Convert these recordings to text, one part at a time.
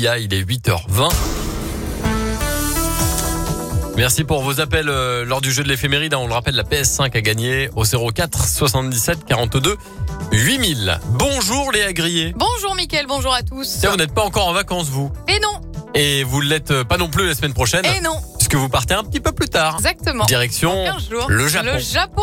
l'IA. Il est 8h20. Merci pour vos appels euh, lors du jeu de l'éphéméride. On le rappelle, la PS5 a gagné au 04 77 42 8000. Bonjour Léa Grillet. Bonjour Mickaël, bonjour à tous. Tiens, vous n'êtes pas encore en vacances, vous Et non, Et vous ne l'êtes euh, pas non plus la semaine prochaine, et non, puisque vous partez un petit peu plus tard. exactement. Direction 15 jours. le Japon. Le Japon.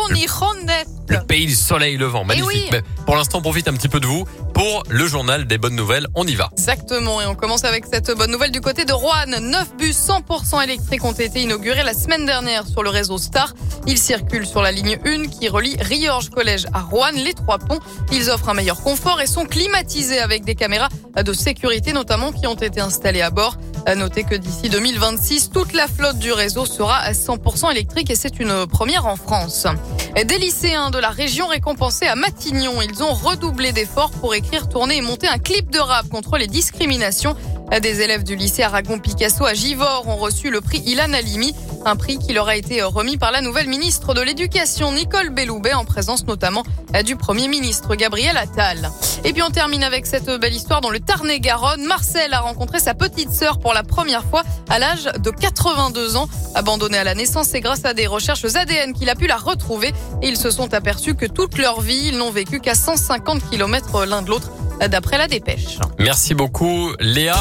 Le pays du soleil levant. Magnifique. oui. Mais pour l'instant, on profite un petit peu de vous pour le journal des bonnes nouvelles. On y va. Exactement, et on commence avec cette bonne nouvelle du côté de Rouen. Neuf bus 100% électriques ont été inaugurés la semaine dernière sur le réseau Star. Ils circulent sur la ligne 1 qui relie Riorges Collège à Rouen, les trois ponts. Ils offrent un meilleur confort et sont climatisés avec des caméras de sécurité notamment qui ont été installées à bord. À noter que d'ici 2026, toute la flotte du réseau sera à 100% électrique et c'est une première en France. Des lycéens de la région récompensés à Matignon, ils ont redoublé d'efforts pour écrire, tourner et monter un clip de rap contre les discriminations. Des élèves du lycée Aragon Picasso à Givors ont reçu le prix Ilan Halimi, un prix qui leur a été remis par la nouvelle ministre de l'Éducation Nicole Belloubet en présence notamment du Premier ministre Gabriel Attal. Et puis on termine avec cette belle histoire dans le Tarn-et-Garonne. Marcel a rencontré sa petite sœur pour la première fois à l'âge de 82 ans. Abandonnée à la naissance, c'est grâce à des recherches ADN qu'il a pu la retrouver. Et ils se sont aperçus que toute leur vie, ils n'ont vécu qu'à 150 km l'un de l'autre, d'après la dépêche. Merci beaucoup, Léa.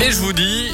Et je vous dis